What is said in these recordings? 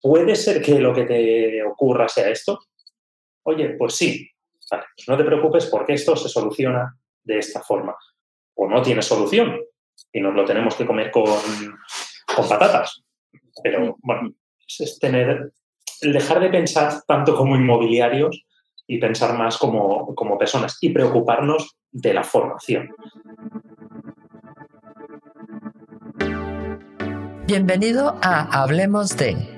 ¿puede ser que lo que te ocurra sea esto? Oye, pues sí. Vale, pues no te preocupes porque esto se soluciona de esta forma. O no tiene solución y nos lo tenemos que comer con, con patatas. Pero bueno, es tener, el dejar de pensar tanto como inmobiliarios y pensar más como, como personas y preocuparnos de la formación. Bienvenido a Hablemos de,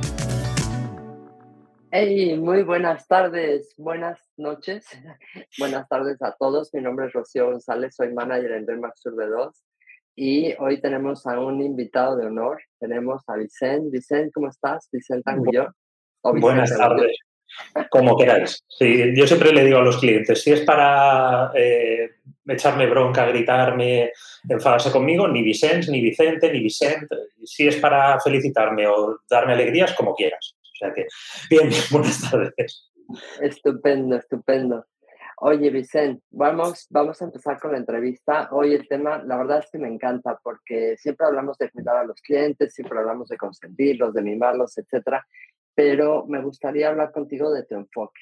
Hey, muy buenas tardes, buenas noches, buenas tardes a todos. Mi nombre es Rocío González, soy manager en Denmark Survey 2 y hoy tenemos a un invitado de honor. Tenemos a Vicente. Vicente, ¿cómo estás? Vicente Anguillón. Buenas tardes, como queráis. Sí, yo siempre le digo a los clientes, si es para eh, echarme bronca, gritarme, enfadarse conmigo, ni Vicente, ni Vicente, ni Vicente. Si es para felicitarme o darme alegrías, como quieras sea bien, buenas tardes. Estupendo, estupendo. Oye, Vicente, vamos, vamos a empezar con la entrevista. Hoy el tema, la verdad es que me encanta porque siempre hablamos de cuidar a los clientes, siempre hablamos de consentirlos, de mimarlos, etcétera, pero me gustaría hablar contigo de tu enfoque.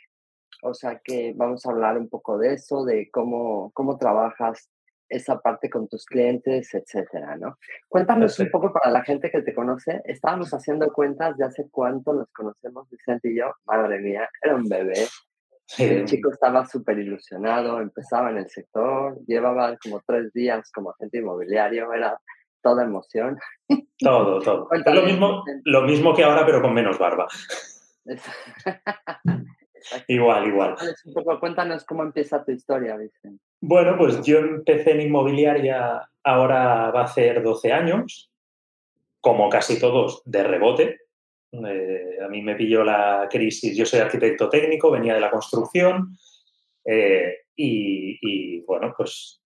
O sea que vamos a hablar un poco de eso, de cómo, cómo trabajas esa parte con tus clientes, etcétera, ¿no? Cuéntanos un poco para la gente que te conoce. Estábamos haciendo cuentas de hace cuánto nos conocemos, Vicente y yo. Madre mía, era un bebé. El chico estaba súper ilusionado, empezaba en el sector, llevaba como tres días como agente inmobiliario, era toda emoción. Todo, todo. lo mismo, lo mismo que ahora, pero con menos barba. igual, igual. cuéntanos cómo empieza tu historia, Vicente. Bueno, pues yo empecé en inmobiliaria, ahora va a ser 12 años, como casi todos, de rebote. Eh, a mí me pilló la crisis, yo soy arquitecto técnico, venía de la construcción eh, y, bueno, pues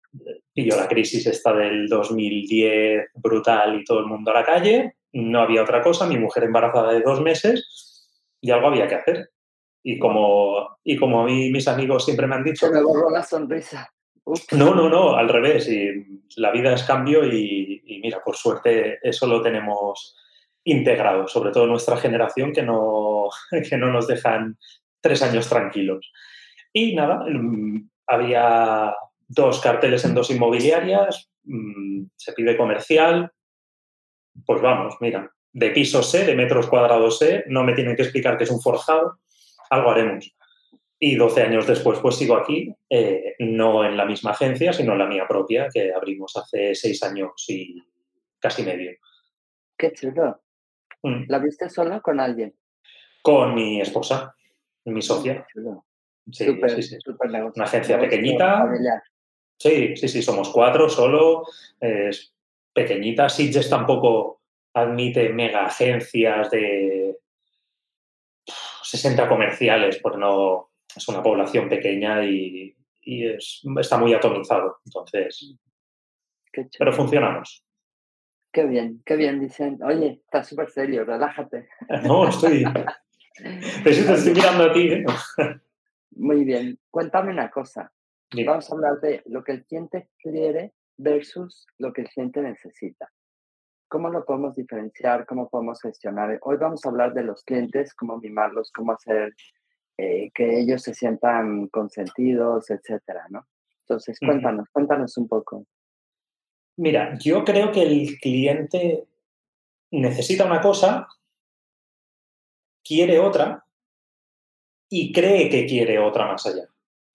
pilló la crisis esta del 2010 brutal y todo el mundo a la calle, no había otra cosa, mi mujer embarazada de dos meses y algo había que hacer. Y como, y como a mí mis amigos siempre me han dicho... Se me borró la sonrisa. No, no, no, al revés. Y la vida es cambio y, mira, por suerte eso lo tenemos integrado, sobre todo nuestra generación que no, que no nos dejan tres años tranquilos. Y nada, había dos carteles en dos inmobiliarias, mm, se pide comercial, pues vamos, mira, de piso C, de metros cuadrados C, no me tienen que explicar que es un forjado, algo haremos. Y 12 años después, pues sigo aquí, eh, no en la misma agencia, sino en la mía propia, que abrimos hace seis años y casi medio. Qué chulo. Mm. ¿La viste sola con alguien? Con mi esposa, mi socia. Sí, sí, sí. Una agencia pequeñita. Sí, sí, sí, somos cuatro solo. Es pequeñita. Sitges tampoco admite mega agencias de 60 comerciales, por no es una población pequeña y, está muy atomizado. Entonces, pero funcionamos. Qué bien, qué bien, Vicente. Oye, está súper serio, relájate. No, estoy. te estoy mirando a ti. ¿eh? Muy bien. Cuéntame una cosa. Vamos a hablar de lo que el cliente quiere versus lo que el cliente necesita. ¿Cómo lo podemos diferenciar? ¿Cómo podemos gestionar? Hoy vamos a hablar de los clientes, cómo mimarlos, cómo hacer eh, que ellos se sientan consentidos, etcétera, ¿no? Entonces, cuéntanos, cuéntanos un poco. Mira, yo creo que el cliente necesita una cosa, quiere otra y cree que quiere otra más allá,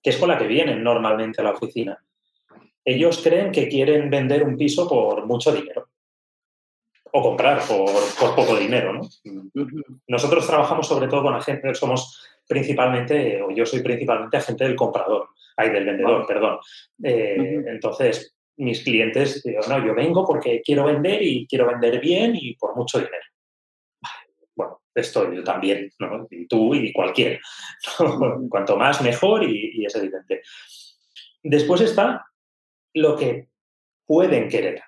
que es con la que vienen normalmente a la oficina. Ellos creen que quieren vender un piso por mucho dinero o comprar por, por poco dinero. ¿no? Nosotros trabajamos sobre todo con agentes, somos principalmente, o yo soy principalmente agente del comprador, ay, del vendedor, perdón. Eh, entonces, mis clientes, digo, no, yo vengo porque quiero vender y quiero vender bien y por mucho dinero. Bueno, esto yo también, ¿no? Y tú y cualquiera. Cuanto más, mejor y, es evidente. Después está lo que pueden querer.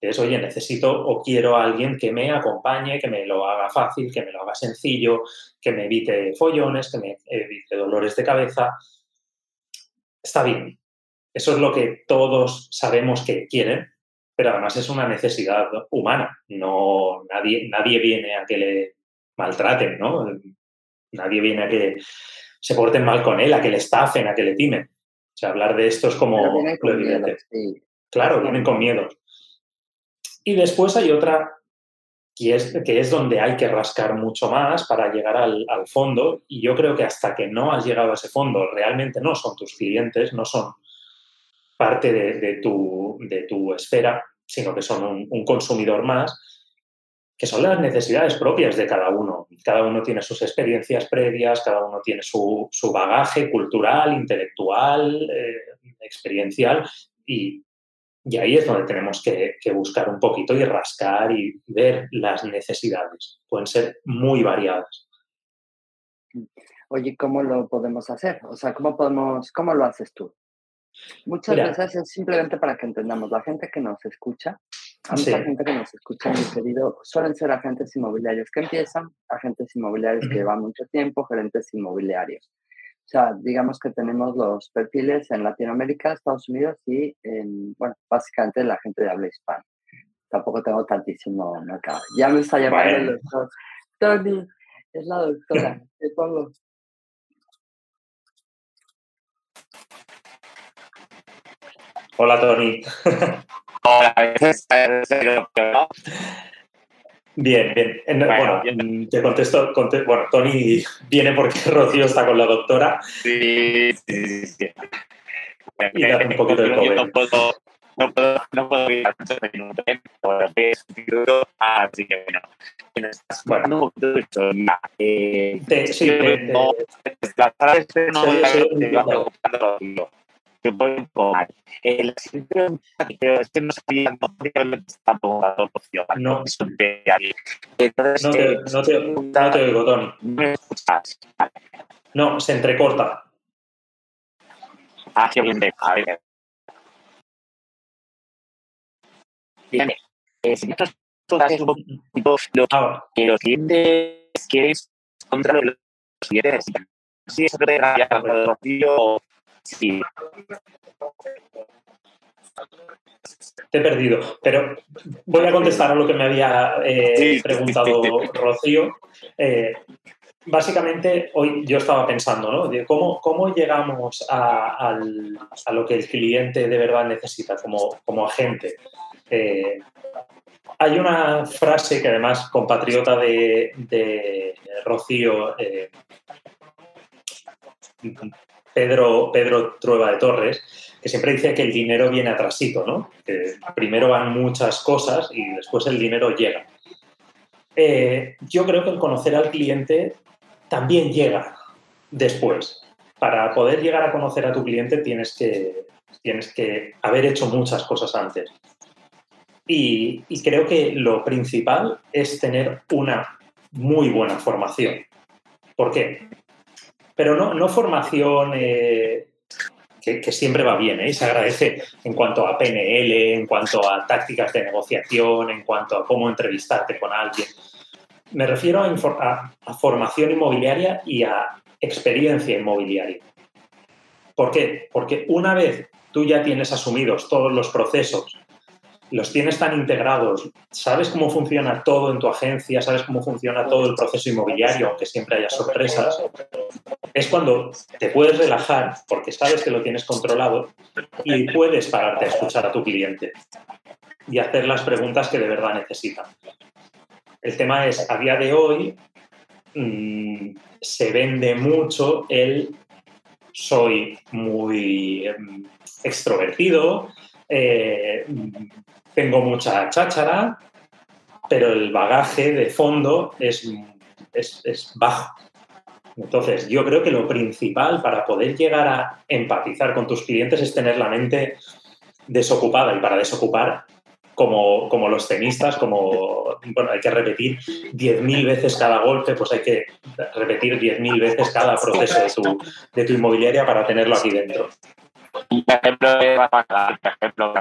Es, oye, necesito o quiero a alguien que me acompañe, que me lo haga fácil, que me lo haga sencillo, que me evite follones, que me evite dolores de cabeza. Está bien. Eso es lo que todos sabemos que quieren, pero además es una necesidad humana. No, nadie, nadie viene a que le maltraten, ¿no? Nadie viene a que se porten mal con él, a que le estafen, a que le timen. O sea, hablar de esto es como lo evidente. Claro, vienen con miedo. Y después hay otra que es, que es donde hay que rascar mucho más para llegar al, fondo. Y yo creo que hasta que no has llegado a ese fondo, realmente no son tus clientes, no son parte de, tu, de tu, esfera, sino que son un consumidor más que son las necesidades propias de cada uno. Cada uno tiene sus experiencias previas, cada uno tiene su, bagaje cultural, intelectual, eh, experiencial, y, ahí es donde tenemos que, buscar un poquito y rascar y ver las necesidades. Pueden ser muy variadas. Oye, ¿cómo lo podemos hacer? O sea, ¿cómo, podemos, cómo lo haces tú? Muchas veces es simplemente para que entendamos, la gente que nos escucha a mucha gente que nos escucha, mi querido, suelen ser agentes inmobiliarios que empiezan, agentes inmobiliarios que llevan mucho tiempo, gerentes inmobiliarios. O sea, digamos que tenemos los perfiles en Latinoamérica, Estados Unidos y, en, bueno, básicamente la gente de habla hispana. Tampoco tengo tantísimo acá. Ya me está llamando el doctor. Tony, es la doctora. Te pongo. Hola, Tony. Bien, bien. Bueno, te contesto, Bueno, Tony viene porque Rocío está con la doctora. Sí, sí, sí. Y un poquito de. No puedo, no puedo, no puedo ir a minutos, así que bueno. Te, que El es que no sabía está No, no, Entonces, no, te, no, te, no te oigo, Tony. ¿Me escuchas? No, se entrecorta. Ah, qué bien. A ver. Bien. Eh, si estas cosas es un poquito lo que los clientes quieren contra los clientes. Si da ya, tío, Sí. Te he perdido, pero voy a contestar a lo que me había eh, preguntado Rocío. Eh, básicamente, hoy yo estaba pensando, ¿no? De cómo, cómo llegamos a, lo que el cliente de verdad necesita como, como agente. Eh, hay una frase que además compatriota de, de Rocío Pedro, Pedro Trueba de Torres, que siempre dice que el dinero viene atrasito, ¿no? Que primero van muchas cosas y después el dinero llega. Eh, yo creo que el conocer al cliente también llega después. Para poder llegar a conocer a tu cliente tienes que, tienes que haber hecho muchas cosas antes. Y, y creo que lo principal es tener una muy buena formación. ¿Por qué? Pero no, formación eh, que, siempre va bien ¿eh? se agradece en cuanto a PNL, en cuanto a tácticas de negociación, en cuanto a cómo entrevistarte con alguien. Me refiero a formación inmobiliaria y a experiencia inmobiliaria. ¿Por qué? Porque una vez tú ya tienes asumidos todos los procesos los tienes tan integrados, sabes cómo funciona todo en tu agencia, sabes cómo funciona todo el proceso inmobiliario, aunque siempre haya sorpresas, es cuando te puedes relajar porque sabes que lo tienes controlado y puedes pararte a escuchar a tu cliente y hacer las preguntas que de verdad necesitan. El tema es, a día de hoy, mm, se vende mucho el soy muy em, extrovertido, eh, tengo mucha cháchara, pero el bagaje de fondo es, es, bajo. Entonces, yo creo que lo principal para poder llegar a empatizar con tus clientes es tener la mente desocupada y para desocupar como, como los tenistas, como bueno, hay que repetir 10.000 veces cada golpe, pues hay que repetir 10.000 veces cada proceso de tu, de tu inmobiliaria para tenerlo aquí dentro. Un ejemplo de por ejemplo,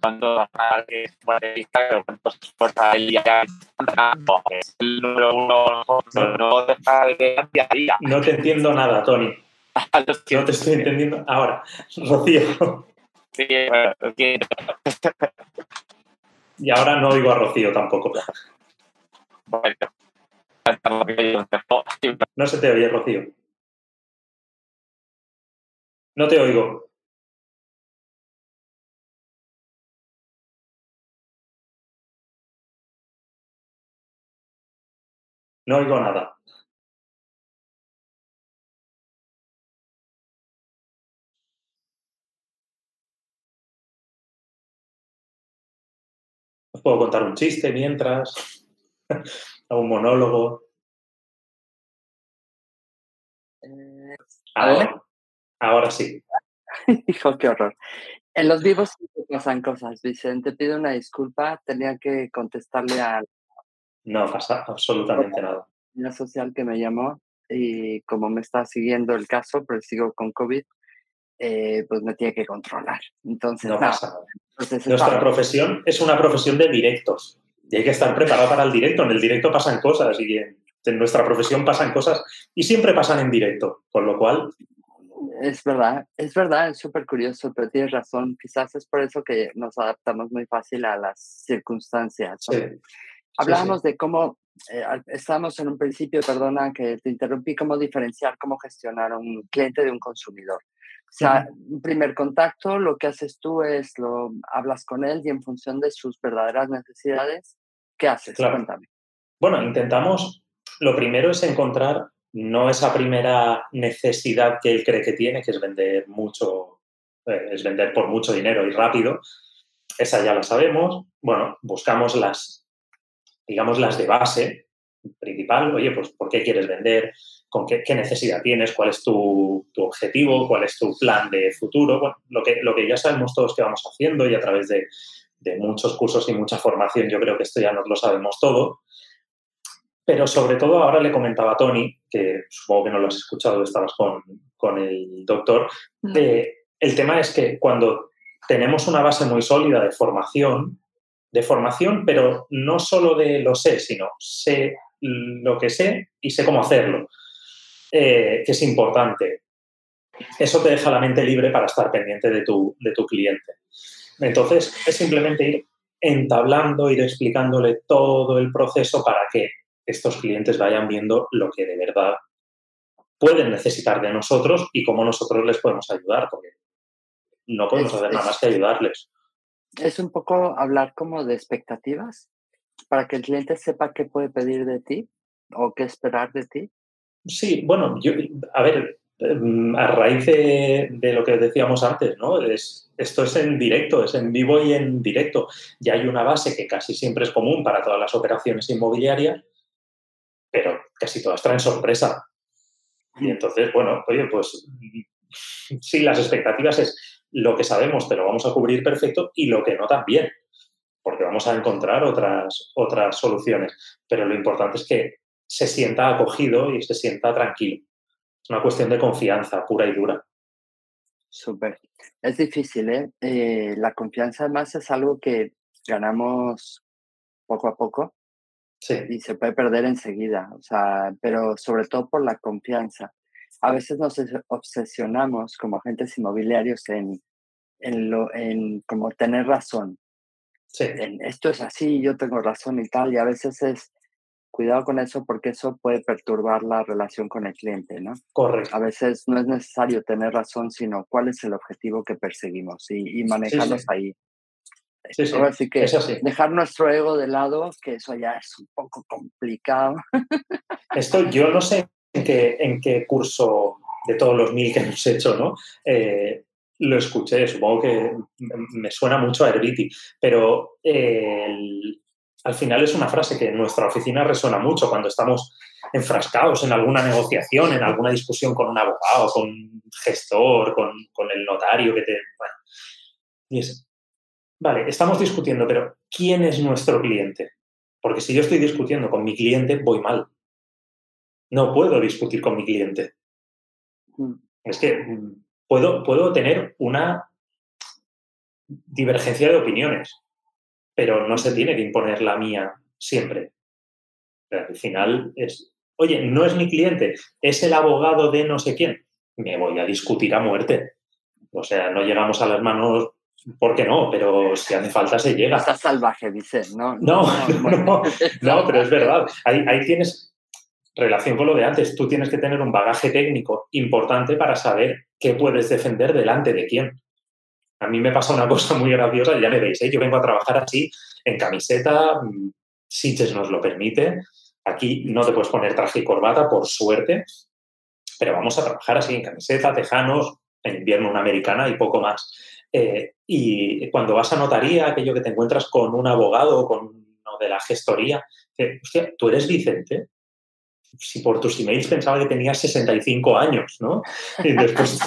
cuando que es futbolista, pero cuántos esfuerzos ahí ya es el número uno, no deja de día a día. No te entiendo nada, Tony. No te estoy entendiendo. Ahora, Rocío. Sí, bueno. Y ahora no oigo a Rocío tampoco. Bueno, no se te oye, Rocío. No te oigo. No oigo nada. Os puedo contar un chiste mientras, un monólogo. Eh, ahora, ahora sí. Hijo, qué horror. En los vivos pasan cosas, Vicente. Pido una disculpa. Tenía que contestarle a no pasa absolutamente nada. Una social que me llamó y como me está siguiendo el caso, pero sigo con COVID, eh, pues me tiene que controlar. Entonces, no pasa nada. Nuestra profesión es una profesión de directos y hay que estar preparado para el directo. En el directo pasan cosas y en, nuestra profesión pasan cosas y siempre pasan en directo, con lo cual... Es verdad, es verdad, es súper curioso, pero tienes razón. Quizás es por eso que nos adaptamos muy fácil a las circunstancias. Sí. Hablábamos de cómo, eh, estábamos en un principio, perdona que te interrumpí, cómo diferenciar, cómo gestionar un cliente de un consumidor. O sea, un primer contacto, lo que haces tú es, lo hablas con él y en función de sus verdaderas necesidades, ¿qué haces? Cuéntame. Bueno, intentamos, lo primero es encontrar no esa primera necesidad que él cree que tiene, que es vender mucho, eh, es vender por mucho dinero y rápido. Esa ya la sabemos. Bueno, buscamos las digamos, las de base principal, oye, pues ¿por qué quieres vender? ¿Con qué, necesidad tienes? ¿Cuál es tu, objetivo? ¿Cuál es tu plan de futuro? Bueno, lo que, lo que ya sabemos todos que vamos haciendo y a través de, muchos cursos y mucha formación, yo creo que esto ya nos lo sabemos todo. Pero sobre todo ahora le comentaba a Tony, que supongo que no lo has escuchado, estabas con, con el doctor, el tema es que cuando tenemos una base muy sólida de formación, de formación, pero no solo de lo sé, sino sé lo que sé y sé cómo hacerlo, eh, que es importante. Eso te deja la mente libre para estar pendiente de tu, de tu cliente. Entonces, es simplemente ir entablando, ir explicándole todo el proceso para que estos clientes vayan viendo lo que de verdad pueden necesitar de nosotros y cómo nosotros les podemos ayudar, porque no podemos hacer nada más que ayudarles es un poco hablar como de expectativas para que el cliente sepa qué puede pedir de ti o qué esperar de ti. Sí, bueno, yo, a ver, em, a raíz de, lo que decíamos antes, ¿no? Es, esto es en directo, es en vivo y en directo. Ya hay una base que casi siempre es común para todas las operaciones inmobiliarias, pero casi todas traen sorpresa. Y mm. entonces, bueno, oye, pues sí, las expectativas es lo que sabemos te lo vamos a cubrir perfecto y lo que no también, porque vamos a encontrar otras, otras soluciones. Pero lo importante es que se sienta acogido y se sienta tranquilo. Es una cuestión de confianza pura y dura. Súper. Es difícil, ¿eh? ¿eh? La confianza además es algo que ganamos poco a poco. Sí. Y se puede perder enseguida, o sea, pero sobre todo por la confianza a veces nos obsesionamos como agentes inmobiliarios en, en, lo, en como tener razón. Sí. En, esto es así, yo tengo razón y tal, y a veces es cuidado con eso porque eso puede perturbar la relación con el cliente, ¿no? Correcto. A veces no es necesario tener razón, sino cuál es el objetivo que perseguimos y, manejarlos ahí. Sí, sí. Así que dejar nuestro ego de lado, que eso ya es un poco complicado. Esto yo no sé en qué, curso de todos los mil que hemos hecho, ¿no? Eh, lo escuché, supongo que me suena mucho a Herbiti, pero al final es una frase que en nuestra oficina resuena mucho cuando estamos enfrascados en alguna negociación, en alguna discusión con un abogado, con un gestor, con, con el notario que te... Bueno, y es, vale, estamos discutiendo, pero ¿quién es nuestro cliente? Porque si yo estoy discutiendo con mi cliente, voy mal. No puedo discutir con mi cliente. Mm. Es que mm, puedo, puedo tener una divergencia de opiniones, pero no se tiene que imponer la mía siempre. al final es, oye, no es mi cliente, es el abogado de no sé quién. Me voy a discutir a muerte. O sea, no llegamos a las manos ¿Por qué no? Pero si hace falta se llega. Está salvaje, dice, ¿no? No, no, no, pero es verdad. Ahí, ahí, tienes relación con lo de antes. Tú tienes que tener un bagaje técnico importante para saber qué puedes defender delante de quién. A mí me pasa una cosa muy graciosa, ya me veis, ¿eh? yo vengo a trabajar así, en camiseta, mm, Sitges nos lo permite. Aquí no te puedes poner traje y corbata, por suerte, pero vamos a trabajar así en camiseta, tejanos, en invierno una americana y poco más. Eh, y cuando vas a notaría, aquello que te encuentras con un abogado, con uno de la gestoría, que, hostia, tú eres Vicente. Si por tus emails pensaba que tenías 65 años, ¿no? Y después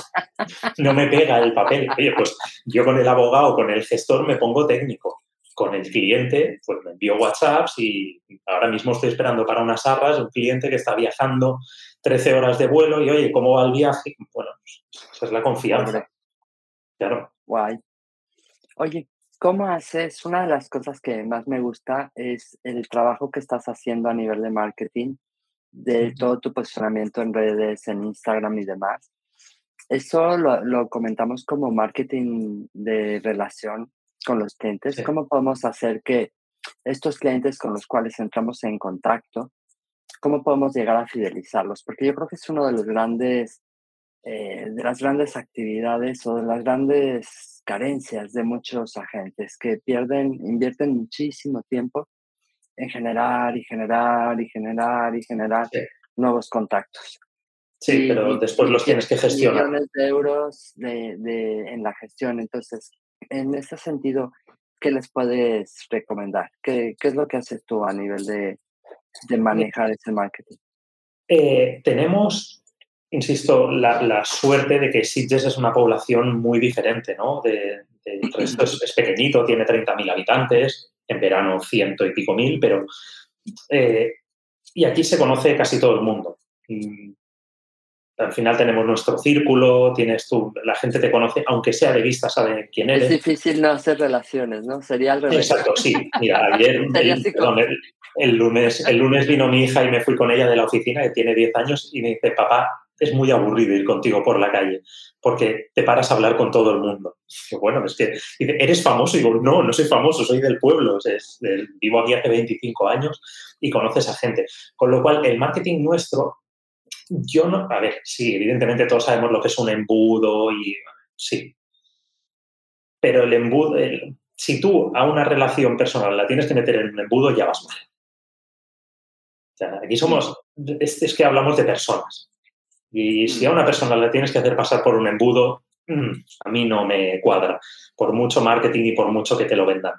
no me pega el papel. Oye, pues yo con el abogado, con el gestor me pongo técnico. Con el cliente, pues me envío WhatsApps y ahora mismo estoy esperando para unas arras un cliente que está viajando 13 horas de vuelo y, oye, ¿cómo va el viaje? Bueno, pues, esa es la confianza. Claro. Guay. Oye, ¿cómo haces? Una de las cosas que más me gusta es el trabajo que estás haciendo a nivel de marketing, de todo tu posicionamiento en redes, en Instagram y demás. Eso lo, comentamos como marketing de relación con los clientes. ¿Cómo podemos hacer que estos clientes con los cuales entramos en contacto, cómo podemos llegar a fidelizarlos? Porque yo creo que es uno de los grandes eh, de las grandes actividades o de las grandes carencias de muchos agentes que pierden, invierten muchísimo tiempo en generar y generar y generar y generar nuevos contactos. Sí, pero después los tienes que gestionar. Millones de euros de, de, en la gestión. Entonces, en ese sentido, ¿qué les puedes recomendar? ¿Qué, qué es lo que haces tú a nivel de, de manejar ese marketing? Eh, tenemos insisto, la, suerte de que Sitges es una población muy diferente, ¿no? De, esto es, pequeñito, tiene 30.000 habitantes, en verano ciento y pico mil, pero... Eh, y aquí se conoce casi todo el mundo. al final tenemos nuestro círculo, tienes tú, la gente te conoce, aunque sea de vista, sabe quién eres. Es difícil no hacer relaciones, ¿no? Sería al revés. Exacto, sí. Mira, ayer, el, lunes, el lunes vino mi hija y me fui con ella de la oficina, que tiene 10 años, y me dice, papá, es muy aburrido ir contigo por la calle porque te paras a hablar con todo el mundo. bueno, es que eres famoso. Y digo, no, no soy famoso, soy del pueblo. Vivo aquí hace 25 años y conoces a gente. Con lo cual, el marketing nuestro, yo no. A ver, sí, evidentemente todos sabemos lo que es un embudo y. Sí. Pero el embudo. si tú a una relación personal la tienes que meter en un embudo, ya vas mal. O sea, aquí somos. es que hablamos de personas. Y si a una persona le tienes que hacer pasar por un embudo, mm, a mí no me cuadra, por mucho marketing y por mucho que te lo vendan.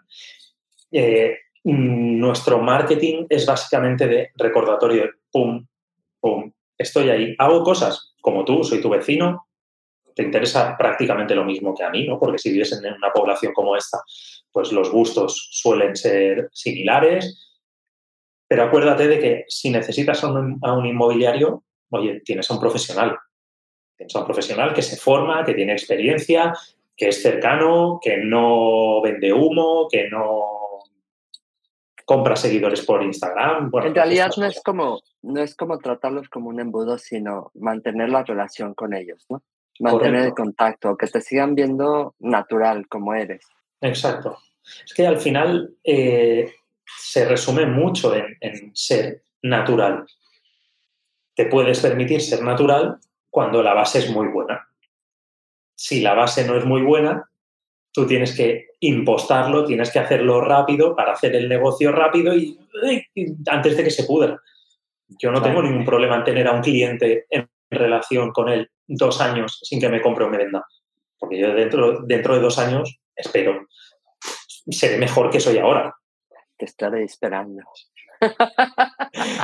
Eh, mm, nuestro marketing es básicamente de recordatorio, pum, pum, estoy ahí, hago cosas como tú, soy tu vecino, te interesa prácticamente lo mismo que a mí, ¿no? Porque si vives en una población como esta, pues los gustos suelen ser similares. Pero acuérdate de que si necesitas a un inmobiliario, oye, tienes a un profesional. Tienes a un profesional que se forma, que tiene experiencia, que es cercano, que no vende humo, que no compra seguidores por Instagram. en realidad no es, como, no es como tratarlos como un embudo, sino mantener la relación con ellos, ¿no? Mantener el contacto, que te sigan viendo natural como eres. Exacto. Es que al final eh, se resume mucho en ser natural te puedes permitir ser natural cuando la base es muy buena. Si la base no es muy buena, tú tienes que impostarlo, tienes que hacerlo rápido para hacer el negocio rápido y, antes de que se pudra. Yo no tengo ningún problema en tener a un cliente en relación con él dos años sin que me compre o me venda. Porque yo dentro, dentro de dos años, espero, seré mejor que soy ahora. Te estaré esperando.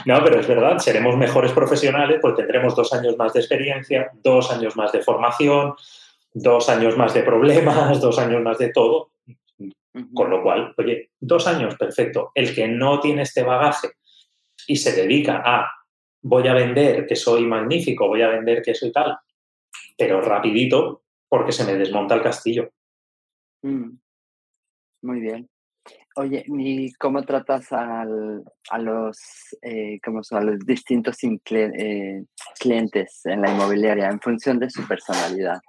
No, pero es verdad, seremos mejores profesionales porque tendremos dos años más de experiencia, dos años más de formación, dos años más de problemas, dos años más de todo. Con lo cual, oye, dos años, perfecto. El que no tiene este bagaje y se dedica a voy a vender que soy magnífico, voy a vender que soy tal, pero rapidito porque se me desmonta el castillo. Mm. Muy bien. Oye, ¿y cómo tratas al, a los, eh, son, los distintos eh, clientes en la inmobiliaria en función de su personalidad?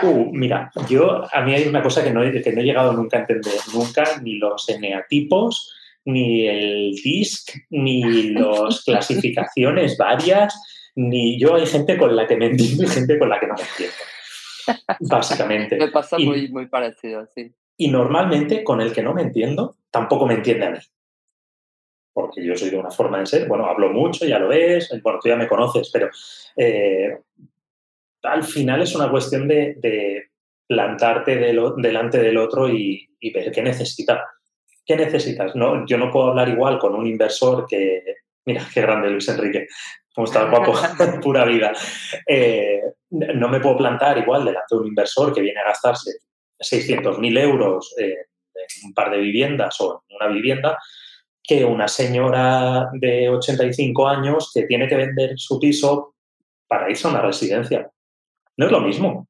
Uh, mira, yo a mí hay una cosa que no, que no he llegado nunca a entender, nunca, ni los eneatipos, ni el DISC, ni las clasificaciones varias, ni yo hay gente con la que me entiendo y gente con la que no me entiendo. Básicamente. Me pasa muy, muy parecido, sí. Y normalmente con el que no me entiendo, tampoco me entiende a mí. Porque yo soy de una forma de ser, bueno, hablo mucho, ya lo ves, bueno, tú ya me conoces, pero eh, al final es una cuestión de, plantarte delante del otro y, ver qué necesita. ¿Qué necesitas? No, yo no puedo hablar igual con un inversor que, mira, qué grande Luis Enrique, cómo está guapo, pura vida. Eh, no me puedo plantar igual delante de un inversor que viene a gastarse 600.000 euros en un par de viviendas o en una vivienda que una señora de 85 años que tiene que vender su piso para irse a una residencia. No es lo mismo.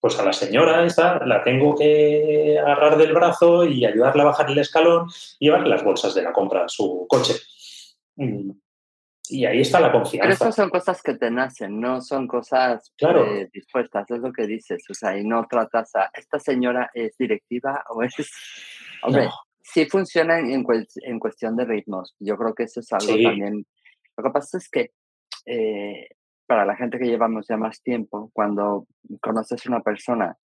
Pues a la señora esta la tengo que agarrar del brazo y ayudarle a bajar el escalón y llevarle las bolsas de la compra a su coche. Y ahí está la confianza. Pero esas son cosas que te nacen, no son cosas claro. Eh, dispuestas, es lo que dices. O sea, y no tratas a, ¿esta señora es directiva o es...? Hombre, sí funciona en, en, cuestión de ritmos. Yo creo que eso es algo también... Lo que pasa es que eh, para la gente que llevamos ya más tiempo, cuando conoces a una persona,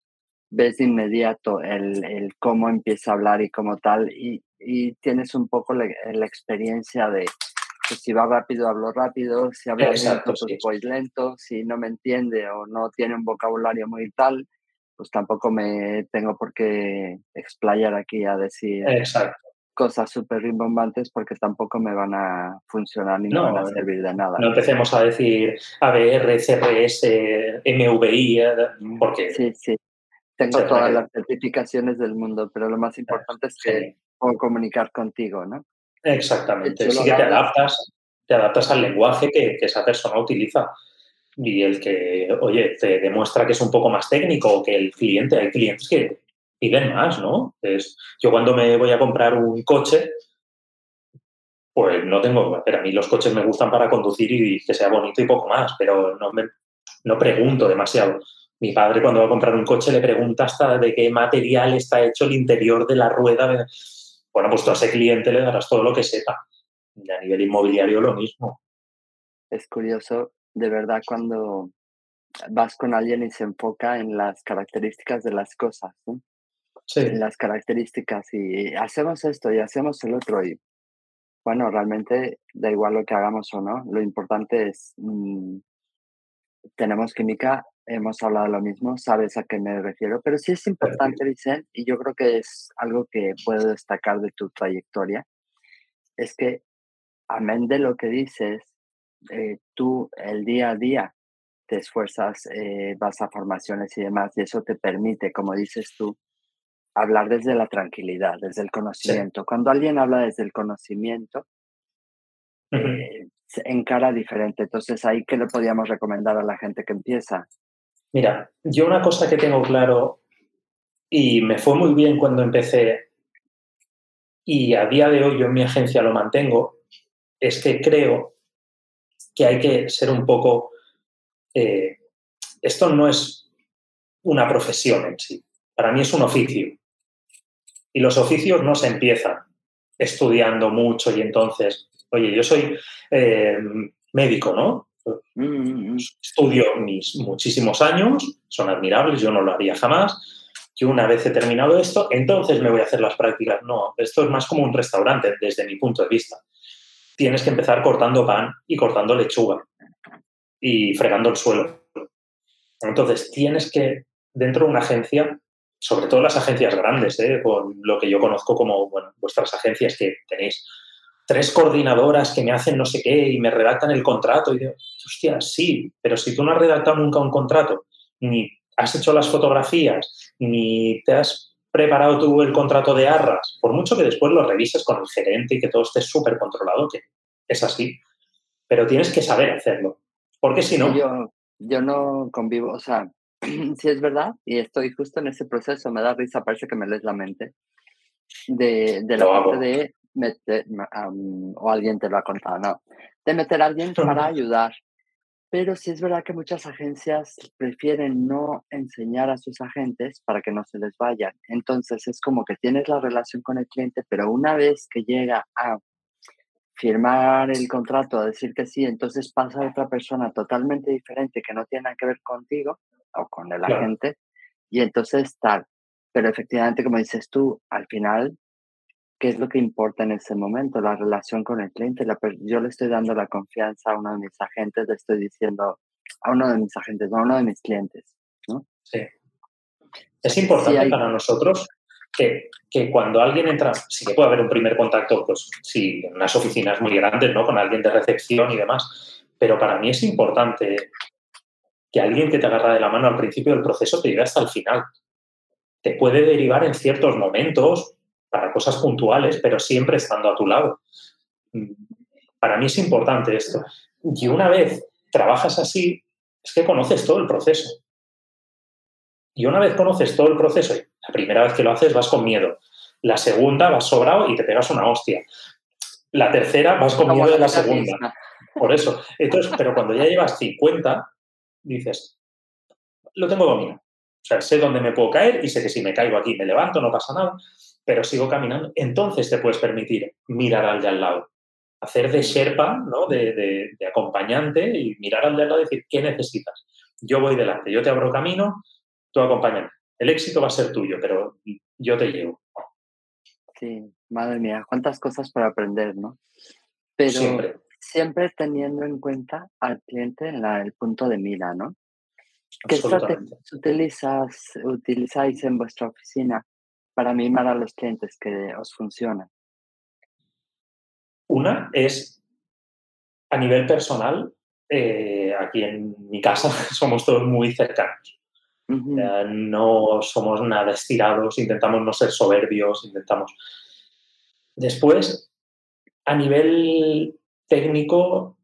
ves de inmediato el, el cómo empieza a hablar y cómo tal, y, y tienes un poco la experiencia de pues, si va rápido, hablo rápido, si habla lento, pues voy lento, si no me entiende o no tiene un vocabulario muy tal, pues tampoco me tengo por qué explayar aquí a decir cosas súper rimbombantes porque tampoco me van a funcionar ni me van a servir de nada. No empecemos a decir ABR, CRS, MVI, eh, porque... Sí, sí. Tengo todas las certificaciones del mundo, pero lo más importante es que puedo comunicar contigo, ¿no? Exactamente. Sí que te adaptas, te adaptas al lenguaje que, esa persona utiliza. Y el que, oye, te demuestra que es un poco más técnico que el cliente. Hay clientes que piden más, ¿no? Es, yo cuando me voy a comprar un coche, pues no tengo, pero a mí los coches me gustan para conducir y que sea bonito y poco más, pero no, me, no pregunto demasiado. Mi padre cuando va a comprar un coche le pregunta hasta de qué material está hecho el interior de la rueda bueno, pues tú a ese cliente le darás todo lo que sepa. Y a nivel inmobiliario lo mismo. Es curioso, de verdad, cuando vas con alguien y se enfoca en las características de las cosas, ¿no? Sí. En las características y hacemos esto y hacemos el otro y bueno, realmente da igual lo que hagamos o no, lo importante es, mm, tenemos química, hemos hablado lo mismo, sabes a qué me refiero, pero sí es importante, Vicente, y yo creo que es algo que puedo destacar de tu trayectoria, es que, amén de lo que dices, eh, tú el día a día te esfuerzas, eh, vas a formaciones y demás, y eso te permite, como dices tú, hablar desde la tranquilidad, desde el conocimiento. Cuando alguien habla desde el conocimiento, eh, se encara diferente. Entonces, ahí, ¿qué le podríamos recomendar a la gente que empieza? Mira, yo una cosa que tengo claro y me fue muy bien cuando empecé y a día de hoy yo en mi agencia lo mantengo, es que creo que hay que ser un poco... Eh, esto no es una profesión en sí, para mí es un oficio. Y los oficios no se empiezan estudiando mucho y entonces, oye, yo soy eh, médico, ¿no? Mm. Estudio mis muchísimos años, son admirables, yo no lo haría jamás. Y una vez he terminado esto, entonces me voy a hacer las prácticas. No, esto es más como un restaurante desde mi punto de vista. Tienes que empezar cortando pan y cortando lechuga y fregando el suelo. Entonces tienes que, dentro de una agencia, sobre todo las agencias grandes, ¿eh? con lo que yo conozco como vuestras agencias que tenéis tres coordinadoras que me hacen no sé qué y me redactan el contrato. Y digo, hostia, sí, pero si tú no has redactado nunca un contrato, ni has hecho las fotografías, ni te has preparado tú el contrato de arras, por mucho que después lo revises con el gerente y que todo esté súper controlado, que es así, pero tienes que saber hacerlo. Porque si no... Yo, yo no convivo, o sea, si es verdad, y estoy justo en ese proceso, me da risa, parece que me lees la mente, de, de la parte de meter, o alguien te lo ha contado, no, de meter a alguien para ayudar. Pero sí es verdad que muchas agencias prefieren no enseñar a sus agentes para que no se les vayan. Entonces es como que tienes la relación con el cliente, pero una vez que llega a firmar el contrato, a decir que sí, entonces pasa a otra persona totalmente diferente que no tiene nada que ver contigo o con el agente, y entonces tal. Pero efectivamente, como dices tú, al final qué es lo que importa en ese momento, la relación con el cliente. yo le estoy dando la confianza a uno de mis agentes, le estoy diciendo a uno de mis agentes, no a uno de mis clientes. ¿no? Sí. Es importante para nosotros que, que, cuando alguien entra, sí que puede haber un primer contacto, pues sí, en unas oficinas muy grandes, ¿no? Con alguien de recepción y demás. Pero para mí es importante que alguien que te agarra de la mano al principio del proceso te lleve hasta el final. Te puede derivar en ciertos momentos para cosas puntuales, pero siempre estando a tu lado. Para mí es importante esto. Y una vez trabajas así, es que conoces todo el proceso. Y una vez conoces todo el proceso, la primera vez que lo haces vas con miedo. La segunda vas sobrado y te pegas una hostia. La tercera vas con miedo de la segunda. Por eso. Entonces, pero cuando ya llevas 50, dices, lo tengo dominado. O sea, sé dónde me puedo caer y sé que si me caigo aquí me levanto, no pasa nada pero sigo caminando, entonces te puedes permitir mirar al de al lado, hacer de sherpa, ¿no? de, acompañante y mirar al de al lado y decir, ¿qué necesitas? Yo voy delante, yo te abro camino, tú acompáñame. El éxito va a ser tuyo, pero yo te llevo. Sí, madre mía, cuántas cosas para aprender, ¿no? Pero siempre, teniendo en cuenta al cliente en el punto de mira, ¿no? ¿Qué estrategias utilizas, utilizáis en vuestra oficina para mimar a los clientes que os funcionan? Una es a nivel personal, eh, aquí en mi casa somos todos muy cercanos. no somos nada estirados, intentamos no ser soberbios, intentamos. Después, a nivel técnico,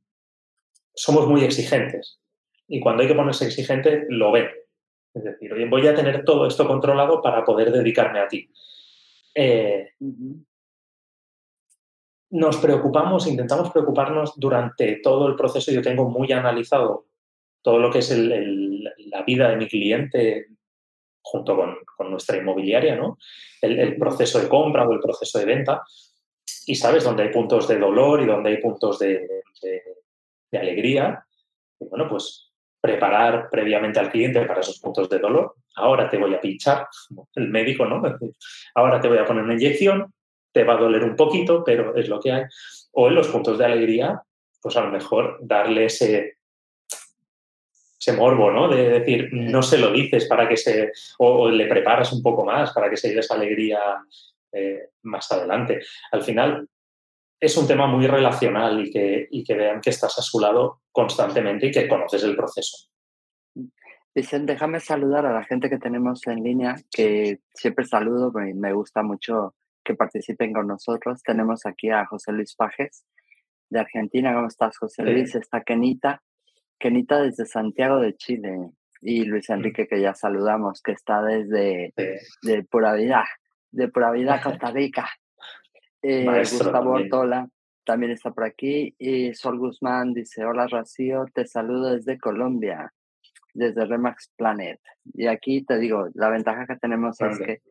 somos muy exigentes. Y cuando hay que ponerse exigente, lo ven. Es decir, oye, voy a tener todo esto controlado para poder dedicarme a ti. Eh, nos preocupamos, intentamos preocuparnos durante todo el proceso. Yo tengo muy analizado todo lo que es la vida de mi cliente junto con, nuestra inmobiliaria, ¿no? El, proceso de compra o el proceso de venta. Y sabes dónde hay puntos de dolor y dónde hay puntos de, de alegría. Y bueno, pues preparar previamente al cliente para esos puntos de dolor. Ahora te voy a pinchar, el médico, ¿no? Ahora te voy a poner una inyección, te va a doler un poquito, pero es lo que hay. O en los puntos de alegría, pues a lo mejor darle ese, ese morbo, ¿no? De decir, no se lo dices para que se, o, le preparas un poco más para que se dé esa alegría eh, más adelante. Al final, es un tema muy relacional y que, y que vean que estás a su lado constantemente y que conoces el proceso. Vicente, déjame saludar a la gente que tenemos en línea, que siempre saludo, me, me gusta mucho que participen con nosotros. Tenemos aquí a José Luis Pajes, de Argentina. ¿Cómo estás, José Luis? Está Kenita, Kenita desde Santiago de Chile. Y Luis Enrique, que ya saludamos, que está desde de Pura Vida, de Pura Vida, Costa Rica. Eh, Gustavo Ortola también está por aquí. Y Sol Guzmán dice, hola Rocío, te saludo desde Colombia, desde Remax Planet. Y aquí te digo, la ventaja que tenemos es que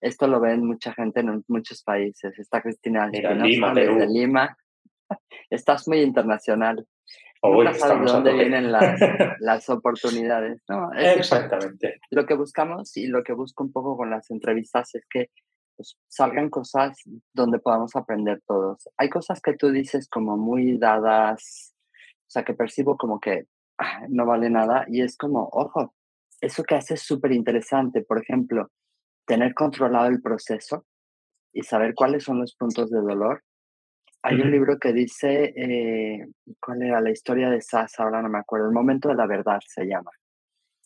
esto lo ven mucha gente en muchos países. Está Cristina Lima, desde Lima. Estás muy internacional. Nunca sabes de dónde vienen las, las oportunidades. No, Exactamente. Lo que buscamos y lo que busco un poco con las entrevistas es que pues, salgan cosas donde podamos aprender todos. Hay cosas que tú dices como muy dadas, o sea, que percibo como que ah, no vale nada y es como, ojo, eso que hace es súper interesante. Por ejemplo, tener controlado el proceso y saber cuáles son los puntos de dolor. Hay un libro que dice, eh, ¿cuál era la historia de Sass? Ahora no me acuerdo, el momento de la verdad se llama.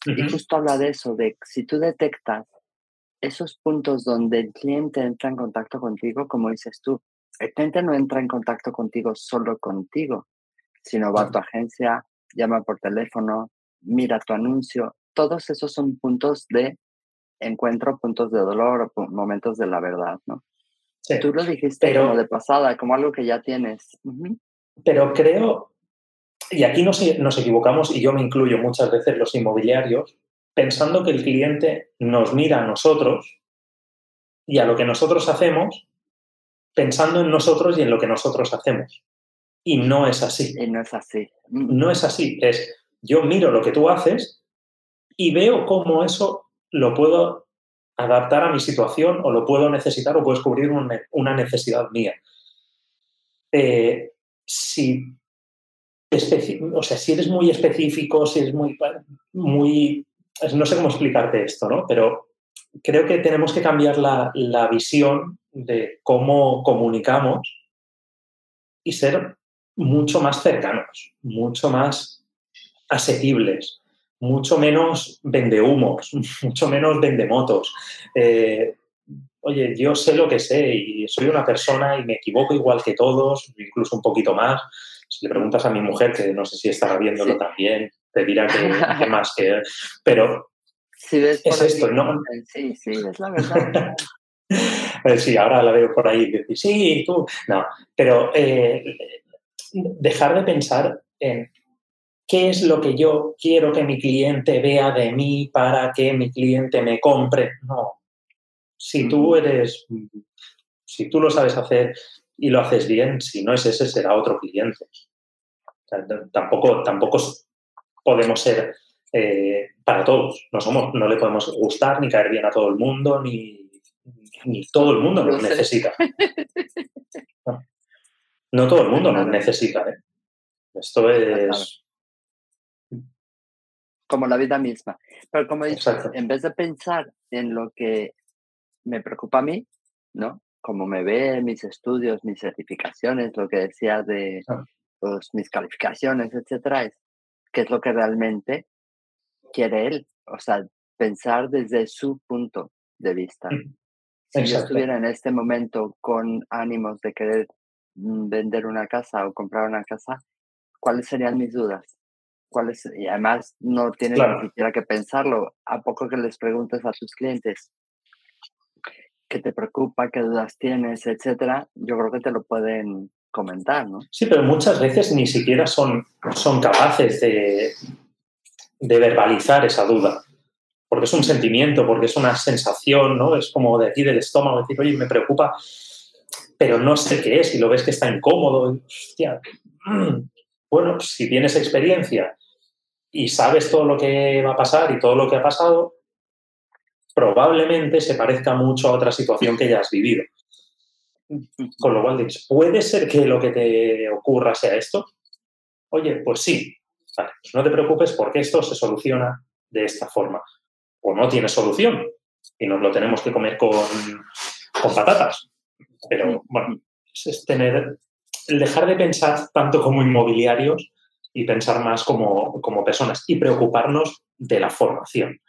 Y justo habla de eso, de si tú detectas esos puntos donde el cliente entra en contacto contigo, como dices tú, el cliente no entra en contacto contigo solo contigo, sino va a tu agencia, llama por teléfono, mira tu anuncio. Todos esos son puntos de encuentro, puntos de dolor o momentos de la verdad, ¿no? Tú lo dijiste como de pasada, como algo que ya tienes. Pero creo, y aquí nos, nos equivocamos, y yo me incluyo muchas veces los inmobiliarios, pensando que el cliente nos mira a nosotros y a lo que nosotros hacemos, pensando en nosotros y en lo que nosotros hacemos. Y no es así. Y no es así. No es así. Es yo miro lo que tú haces y veo cómo eso lo puedo adaptar a mi situación o lo puedo necesitar o puedo descubrir una necesidad mía. Eh, si, o sea, si eres muy específico, si eres muy, muy no sé cómo explicarte esto, ¿no? Pero creo que tenemos que cambiar la, visión de cómo comunicamos y ser mucho más cercanos, mucho más asequibles, mucho menos vendehumos, mucho menos vendemotos. Eh, oye, yo sé lo que sé y soy una persona y me equivoco igual que todos, incluso un poquito más. Si le preguntas a mi mujer, que no sé si estará viéndolo también, te dirá que, más que... Pero es esto, ¿no? Sí, sí, es la verdad. sí, ahora la veo por ahí y sí, tú. No, pero eh, dejar de pensar en qué es lo que yo quiero que mi cliente vea de mí para que mi cliente me compre. No. Si tú eres, si tú lo sabes hacer y lo haces bien, si no es ese, será otro cliente. tampoco, tampoco podemos ser eh, para todos. No, somos, no le podemos gustar ni caer bien a todo el mundo, ni, ni todo el mundo nos necesita. No. todo el mundo nos necesita. ¿eh? Esto es... Como la vida misma. Pero como dices, en vez de pensar en lo que me preocupa a mí, ¿no? Como me ve mis estudios, mis certificaciones, lo que decía de ah. pues, mis calificaciones, etcétera, es qué es lo que realmente quiere él. O sea, pensar desde su punto de vista. Si yo estuviera en este momento con ánimos de querer mm, vender una casa o comprar una casa, ¿cuáles serían mis dudas? ¿Cuáles? Y además no tienes ni siquiera que pensarlo. ¿A poco que les preguntes a tus clientes qué te preocupa, qué dudas tienes, etcétera? Yo creo que te lo pueden comentar, ¿no? Sí, pero muchas veces ni siquiera son, son capaces de, verbalizar esa duda. Porque es un sentimiento, porque es una sensación, ¿no? Es como de aquí del estómago, decir, oye, me preocupa, pero no sé qué es, y lo ves que está incómodo. Hostia, bueno, si tienes experiencia y sabes todo lo que va a pasar y todo lo que ha pasado, probablemente se parezca mucho a otra situación que ya has vivido. Con lo cual dices, ¿puede ser que lo que te ocurra sea esto? Oye, pues sí. Vale, pues no te preocupes porque esto se soluciona de esta forma. O no tiene solución y nos lo tenemos que comer con, con patatas. Pero bueno, es tener, dejar de pensar tanto como inmobiliarios y pensar más como, como personas y preocuparnos de la formación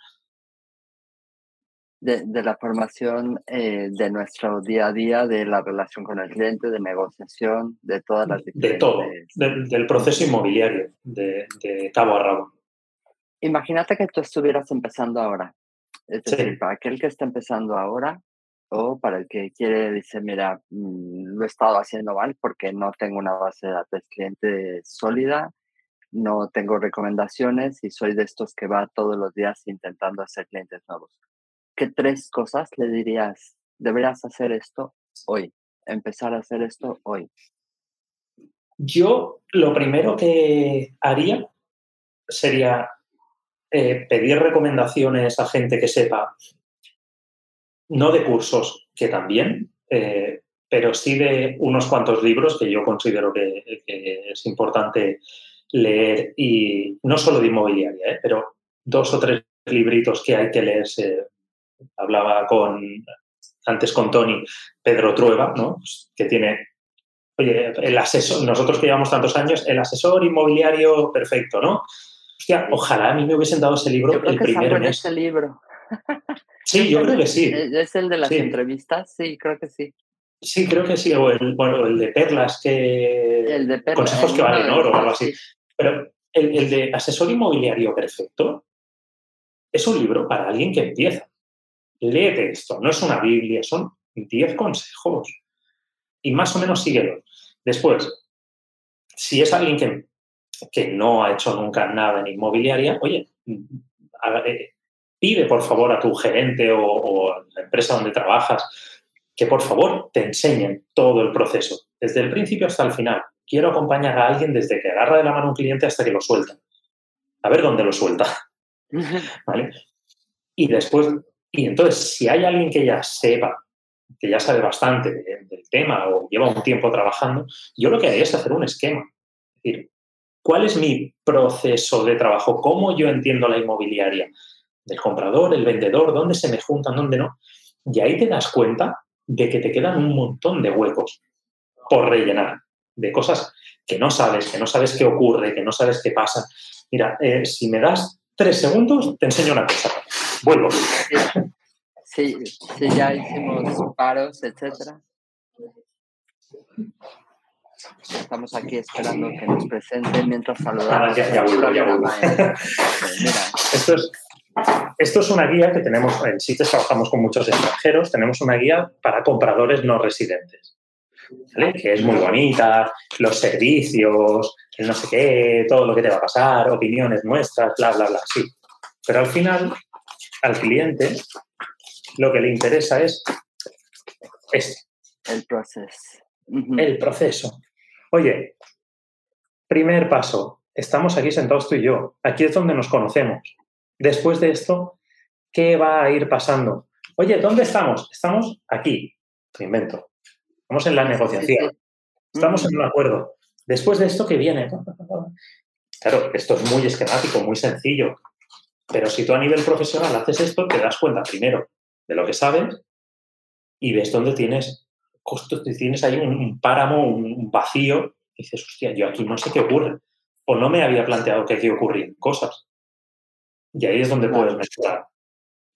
de, la formación eh, de nuestro día a día, de la relación con el cliente, de negociación, de todas las De todo, del proceso inmobiliario, de, cabo a rabo. Imagínate que tú estuvieras empezando ahora. Es decir, para aquel que está empezando ahora o para el que quiere, dice, mira, mm, lo he estado haciendo mal porque no tengo una base de datos cliente sólida, no tengo recomendaciones y soy de estos que va todos los días intentando hacer clientes nuevos. ¿Qué tres cosas le dirías? Deberías hacer esto hoy, empezar a hacer esto hoy. Yo lo primero que haría sería eh, pedir recomendaciones a gente que sepa, no de cursos, que también, eh, pero sí de unos cuantos libros que yo considero que, es importante leer y no solo de inmobiliaria, eh, pero dos o tres libritos que hay que leerse hablaba con, antes con Tony, Pedro Trueba, ¿no? Pues, que tiene, oye, el asesor, nosotros que llevamos tantos años, el asesor inmobiliario perfecto, ¿no? Hostia, ojalá a mí me hubiesen dado ese libro el primero en ese libro. Sí, yo creo que sí. ¿Es el de las entrevistas? Sí, creo que sí. Sí, creo que sí. O el, bueno, el de perlas, que. El de perlas. Consejos que valen oro o algo así. Pero el, el, de asesor inmobiliario perfecto es un libro para alguien que empieza. Léete esto, no es una Biblia, son 10 consejos. Y más o menos síguelo. Después, si es alguien que, que no ha hecho nunca nada en inmobiliaria, oye, eh, pide por favor a tu gerente o, a la empresa donde trabajas que por favor te enseñen todo el proceso, desde el principio hasta el final. Quiero acompañar a alguien desde que agarra de la mano un cliente hasta que lo suelta. A ver dónde lo suelta. ¿Vale? Y después, y entonces, si hay alguien que ya sepa, que ya sabe bastante del tema o lleva un tiempo trabajando, yo lo que haría es hacer un esquema. Es decir, ¿cuál es mi proceso de trabajo? ¿Cómo yo entiendo la inmobiliaria? Del comprador, el vendedor, dónde se me juntan, dónde no. Y ahí te das cuenta de que te quedan un montón de huecos por rellenar, de cosas que no sabes, que no sabes qué ocurre, que no sabes qué pasa. Mira, eh, si me das tres segundos, te enseño una cosa. Vuelvo. Sí, sí, ya hicimos paros, etcétera. Estamos aquí esperando que nos presenten mientras saludamos. Ah, ya, ya vuelvo, ya vuelvo. Esto es, esto es una guía que tenemos, en CITES trabajamos con muchos extranjeros, tenemos una guía para compradores no residentes, que es muy bonita, los servicios, el no sé qué, todo lo que te va a pasar, opiniones nuestras, bla, bla, bla, sí. Pero al final, al cliente, lo que le interesa es este. El proceso. El proceso. Oye, primer paso, estamos aquí sentados tú y yo, aquí es donde nos conocemos después de esto, ¿qué va a ir pasando? Oye, ¿dónde estamos? Estamos aquí, te invento. Estamos en la negociación. Estamos en un acuerdo. Después de esto, ¿qué viene? Claro, esto es muy esquemático, muy sencillo. Pero si tú a nivel profesional haces esto, te das cuenta primero de lo que sabes y ves dónde tienes costos, tienes ahí un, páramo, un vacío. Y dices, hostia, yo aquí no sé qué ocurre. O no me había planteado que aquí ocurrían cosas. Y ahí es donde puedes mejorar.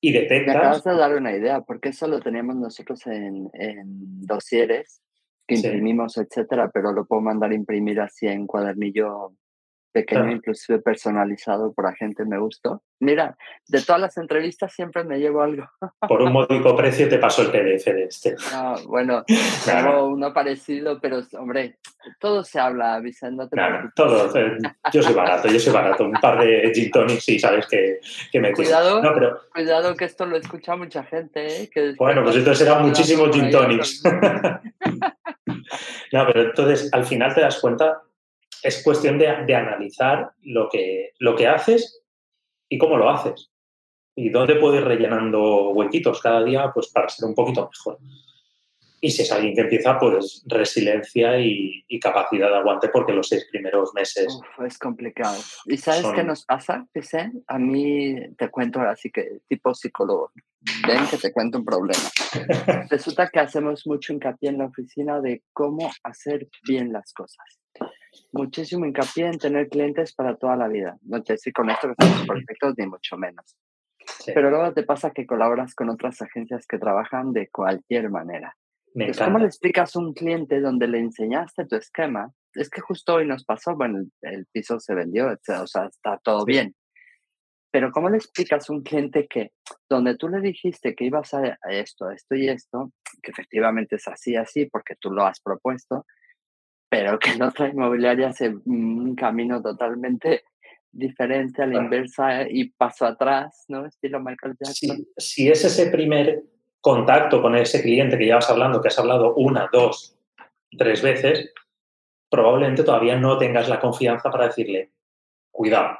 Y detectas... Me acabas de dar una idea, porque eso lo teníamos nosotros en, en dosieres que imprimimos, etcétera, pero lo puedo mandar a imprimir así en cuadernillo pequeño, inclusive personalizado por agente me gustó. Mira, de todas las entrevistas siempre me llevo algo. Por un módico precio te pasó el PDF de este. No, bueno, tengo uno parecido, pero hombre, todo se habla, Vicente. claro, todo. Eh, yo soy barato, yo soy barato. Un par de gin tonics y sabes que, que me cuidado, no, pero... cuidado que esto lo escucha mucha gente. ¿eh? Que bueno, pues entonces serán muchísimos gin tonics. no, pero entonces al final te das cuenta es cuestión de, analizar lo que, lo que haces y cómo lo haces. Y dónde puedes ir rellenando huequitos cada día pues, para ser un poquito mejor. Y si es alguien que empieza, pues resiliencia y, capacidad de aguante porque los seis primeros meses... es complicado. ¿Y sabes qué nos pasa, Vicente? A mí te cuento ahora sí que tipo psicólogo. Ven que te cuento un problema. Resulta que hacemos mucho hincapié en la oficina de cómo hacer bien las cosas muchísimo hincapié en tener clientes para toda la vida. No te decir con esto que somos perfectos, ni mucho menos. Pero luego te pasa que colaboras con otras agencias que trabajan de cualquier manera. ¿Cómo le explicas a un cliente donde le enseñaste tu esquema? Es que justo hoy nos pasó, bueno, el, piso se vendió, o sea, está todo bien. Pero ¿cómo le explicas a un cliente que donde tú le dijiste que ibas a esto, esto y esto, que efectivamente es así, así, porque tú lo has propuesto, pero que en otra inmobiliaria hace un camino totalmente diferente a la inversa y paso atrás, ¿no? Estilo Michael Jackson. Si, es ese primer contacto con ese cliente que ya vas hablando, que has hablado una, dos, tres veces, probablemente todavía no tengas la confianza para decirle, cuidado.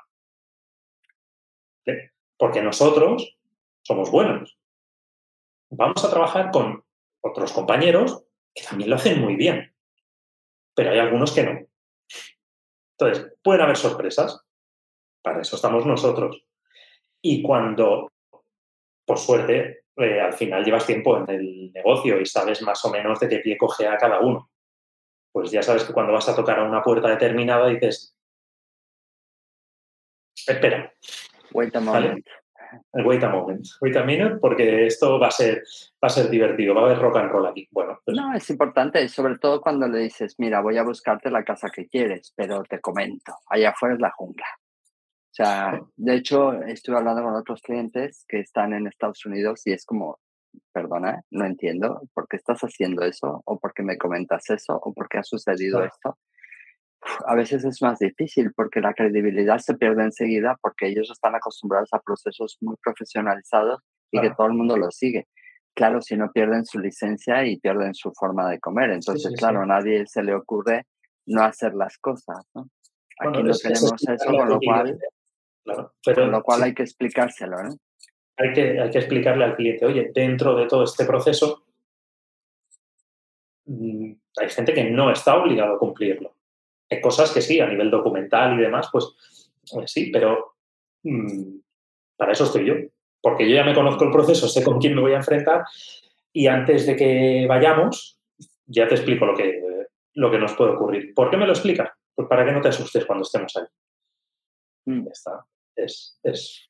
Porque nosotros somos buenos. Vamos a trabajar con otros compañeros que también lo hacen muy bien pero hay algunos que no. Entonces, pueden haber sorpresas. Para eso estamos nosotros. Y cuando, por suerte, eh, al final llevas tiempo en el negocio y sabes más o menos de qué pie coge a cada uno, pues ya sabes que cuando vas a tocar a una puerta determinada dices, espera. Wait a moment. Wait a moment, wait a minute, porque esto va a ser, va a ser divertido, va a haber rock and roll aquí. Bueno, pues No, es importante, sobre todo cuando le dices, mira, voy a buscarte la casa que quieres, pero te comento, allá afuera es la jungla. O sea, de hecho, estuve hablando con otros clientes que están en Estados Unidos y es como, perdona, no entiendo por qué estás haciendo eso, o por qué me comentas eso, o por qué ha sucedido esto a veces es más difícil porque la credibilidad se pierde enseguida porque ellos están acostumbrados a procesos muy profesionalizados y que todo el mundo los sigue. Claro, si no pierden su licencia y pierden su forma de comer. Entonces, claro, a nadie se le ocurre no hacer las cosas. ¿no? Aquí no tenemos eso, con lo cual, con lo cual hay que explicárselo. Hay, que, hay que explicarle al cliente, oye, dentro de todo este proceso mm, hay gente que no está obligado a cumplirlo cosas que sí, a nivel documental y demás, pues, pues sí, pero mm, para eso estoy yo. Porque yo ya me conozco el proceso, sé con quién me voy a enfrentar y antes de que vayamos, ya te explico lo que, lo que nos puede ocurrir. ¿Por qué me lo explicas? Pues para que no te asustes cuando estemos ahí. Mm. Ya está. Es, es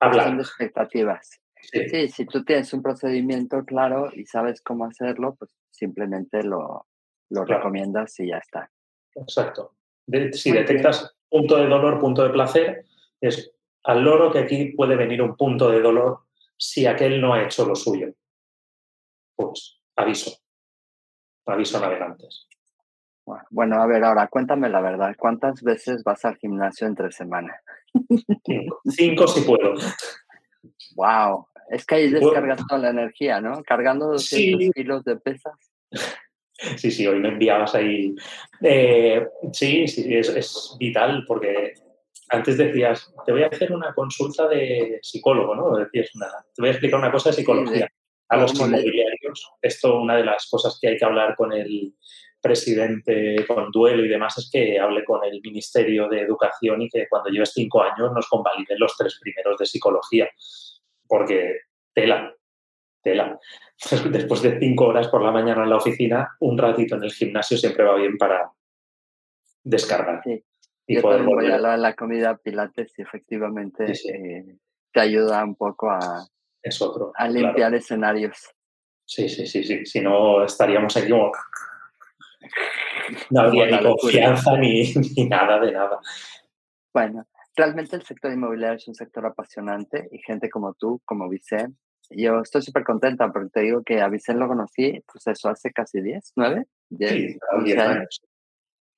hablar. Son expectativas. Sí. si tú tienes un procedimiento claro y sabes cómo hacerlo, pues simplemente lo, lo recomiendas y ya está. Exacto. si detectas punto de dolor, punto de placer, es al loro que aquí puede venir un punto de dolor si aquel no ha hecho lo suyo. Pues aviso. Aviso navegantes. Bueno, a ver, ahora cuéntame la verdad. ¿Cuántas veces vas al gimnasio entre semana? Cinco, Cinco si puedo. Wow, es que ahí descargas toda la energía, ¿no? Cargando 200 kilos de pesas. Sí, sí, hoy me enviabas ahí. Eh, sí, sí, es, vital porque antes decías, te voy a hacer una consulta de psicólogo, ¿no? Decías, nada, te voy a explicar una cosa de psicología. A los inmobiliarios, esto, una de las cosas que hay que hablar con el presidente, con duelo y demás, es que hable con el Ministerio de Educación y que cuando lleves cinco años nos convaliden los tres primeros de psicología. Porque tela, tela. Después de cinco horas por la mañana en la oficina, un ratito en el gimnasio siempre va bien para descargar. Sí. Y Yo poder voy a la, comida pilates y efectivamente eh, te ayuda un poco a, es otro, a limpiar escenarios. Sí, sí, sí, sí. Si no, estaríamos aquí como... No habría ni confianza ni, ni nada de nada. Bueno, realmente el sector inmobiliario es un sector apasionante y gente como tú, como Vicente, yo estoy súper contenta porque te digo que a Vicente lo conocí, pues eso, hace casi 10, 9, 10, sí, 10 años.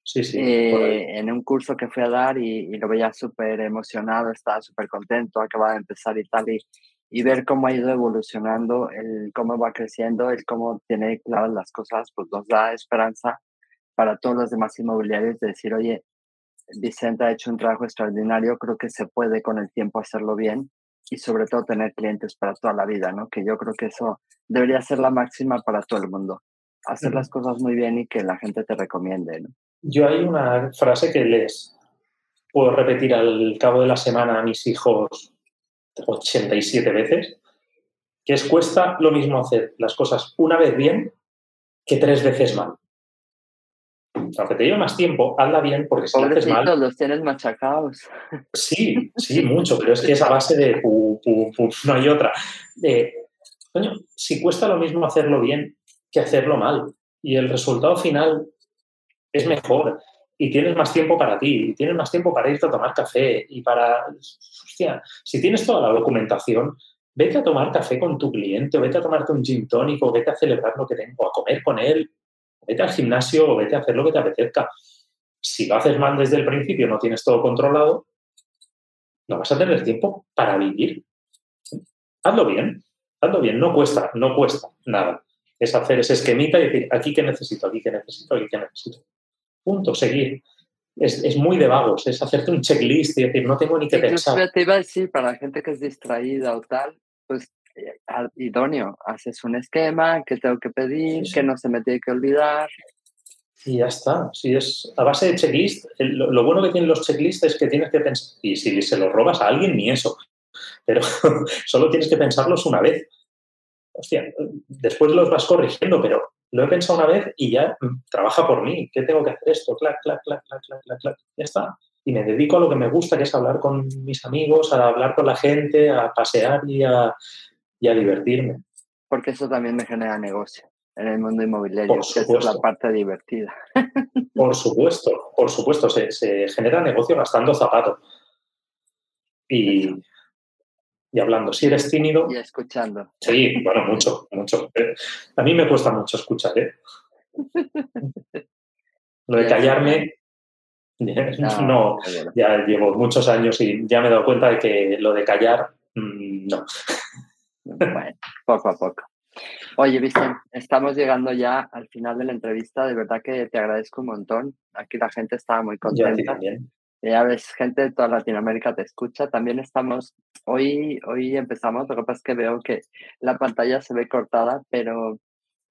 Sí, sí. Eh, en un curso que fui a dar y, lo veía súper emocionado, estaba súper contento, acababa de empezar y tal, y, y ver cómo ha ido evolucionando, el cómo va creciendo, el cómo tiene claras las cosas, pues nos da esperanza para todos los demás inmobiliarios de decir, oye, Vicente ha hecho un trabajo extraordinario, creo que se puede con el tiempo hacerlo bien y sobre todo tener clientes para toda la vida, ¿no? Que yo creo que eso debería ser la máxima para todo el mundo. Hacer las cosas muy bien y que la gente te recomiende, ¿no? Yo hay una frase que les puedo repetir al cabo de la semana a mis hijos 87 veces, que es cuesta lo mismo hacer las cosas una vez bien que tres veces mal aunque te lleve más tiempo, hazla bien porque si lo haces mal... los tienes machacados. Sí, sí, mucho, pero es que esa base de no hay otra. coño, si cuesta lo mismo hacerlo bien que hacerlo mal y el resultado final es mejor y tienes más tiempo para ti y tienes más tiempo para irte a tomar café y para... Hostia, si tienes toda la documentación, vete a tomar café con tu cliente, o vete a tomarte un gin tónico, vete a celebrar lo que tengo, a comer con él, vete al gimnasio o vete a hacer lo que te apetezca. Si lo haces mal desde el principio, no tienes todo controlado, no vas a tener tiempo para vivir. Hazlo bien, hazlo bien, no cuesta, no cuesta nada. Es hacer ese esquemita y decir, aquí que necesito, aquí que necesito, aquí que necesito. Punto, seguir. Es, muy de vagos, es hacerte un checklist y decir, no tengo ni que pensar. Te iba a decir, para la gente que es distraída o tal, pues idóneo. Haces un esquema, que tengo que pedir, que no se me tiene que olvidar. Y ya está. Si es a base de checklist, lo, bueno que tienen los checklists es que tienes que pensar, y si se los robas a alguien, ni eso. Pero solo tienes que pensarlos una vez. Hostia, después los vas corrigiendo, pero lo he pensado una vez y ya mm, trabaja por mí. ¿Qué tengo que hacer esto? Clac, clac, clac, clac, clac, clac, clac. Ya está. y me dedico a lo que me gusta, que es hablar con mis amigos, a hablar con la gente, a pasear y a, divertirme. Porque eso también me genera negocio en el mundo inmobiliario, que es la parte divertida. Por supuesto, por supuesto, se, se genera negocio gastando zapatos. Y, y hablando. Si eres tímido. Y escuchando. Sí, bueno, mucho, mucho. Eh, a mí me cuesta mucho escuchar, ¿eh? Lo de callarme, no, ya llevo muchos años y ya me he dado cuenta de que lo de callar, mm, no. Bueno, poco a poco. Oye, Vicente, estamos llegando ya al final de la entrevista. De verdad que te agradezco un montón. Aquí la gente estaba muy contenta. Ya ves, gente de toda Latinoamérica te escucha. También estamos, hoy, hoy empezamos, lo que pasa es que veo que la pantalla se ve cortada, pero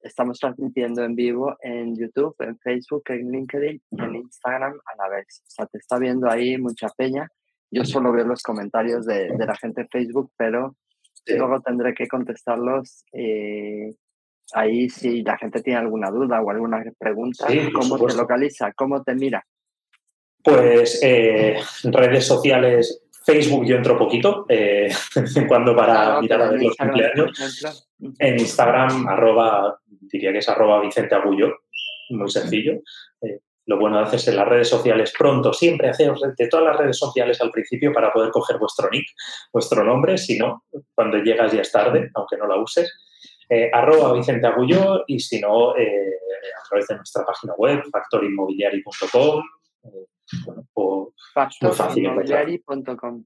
estamos transmitiendo en vivo en YouTube, en Facebook, en LinkedIn y en Instagram a la vez. O sea, te está viendo ahí mucha peña. Yo solo veo los comentarios de, de la gente en Facebook, pero luego tendré que contestarlos eh, ahí si la gente tiene alguna duda o alguna pregunta. ¿Cómo te localiza? ¿Cómo te mira? Pues eh, redes sociales, Facebook yo entro poquito, eh, de vez en cuando para mirar a ver los cumpleaños. En Instagram, arroba, diría que es arroba Vicente Agullo, muy sencillo. Eh, lo bueno de hacerse en las redes sociales pronto, siempre haceros de todas las redes sociales al principio para poder coger vuestro nick, vuestro nombre, si no, cuando llegas ya es tarde, aunque no la uses. Eh, arroba Vicente Agullo y si no, eh, a través de nuestra página web, factorinmobiliari.com, bueno, por, Factorinmobiliari.com.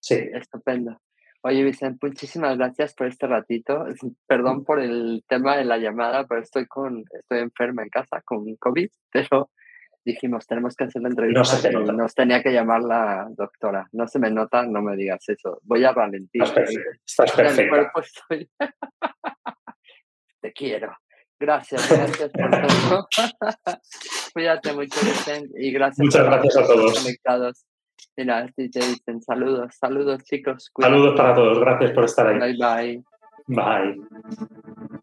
Sí. Estupendo. Oye, Vicente, muchísimas gracias por este ratito. Perdón por el tema de la llamada, pero estoy con, estoy enferma en casa con COVID, pero dijimos, tenemos que hacer la entrevista y nos tenía que llamar la doctora. No se me nota, no me digas eso. Voy a Valentín. Estás, perfecta. Te quiero. Gracias, gracias por todo. Cuídate mucho, y gracias. Muchas gracias a todos. Conectados. Mira, te dicen saludos, saludos chicos. Saludos para todos, gracias por estar ahí. Bye bye. Bye.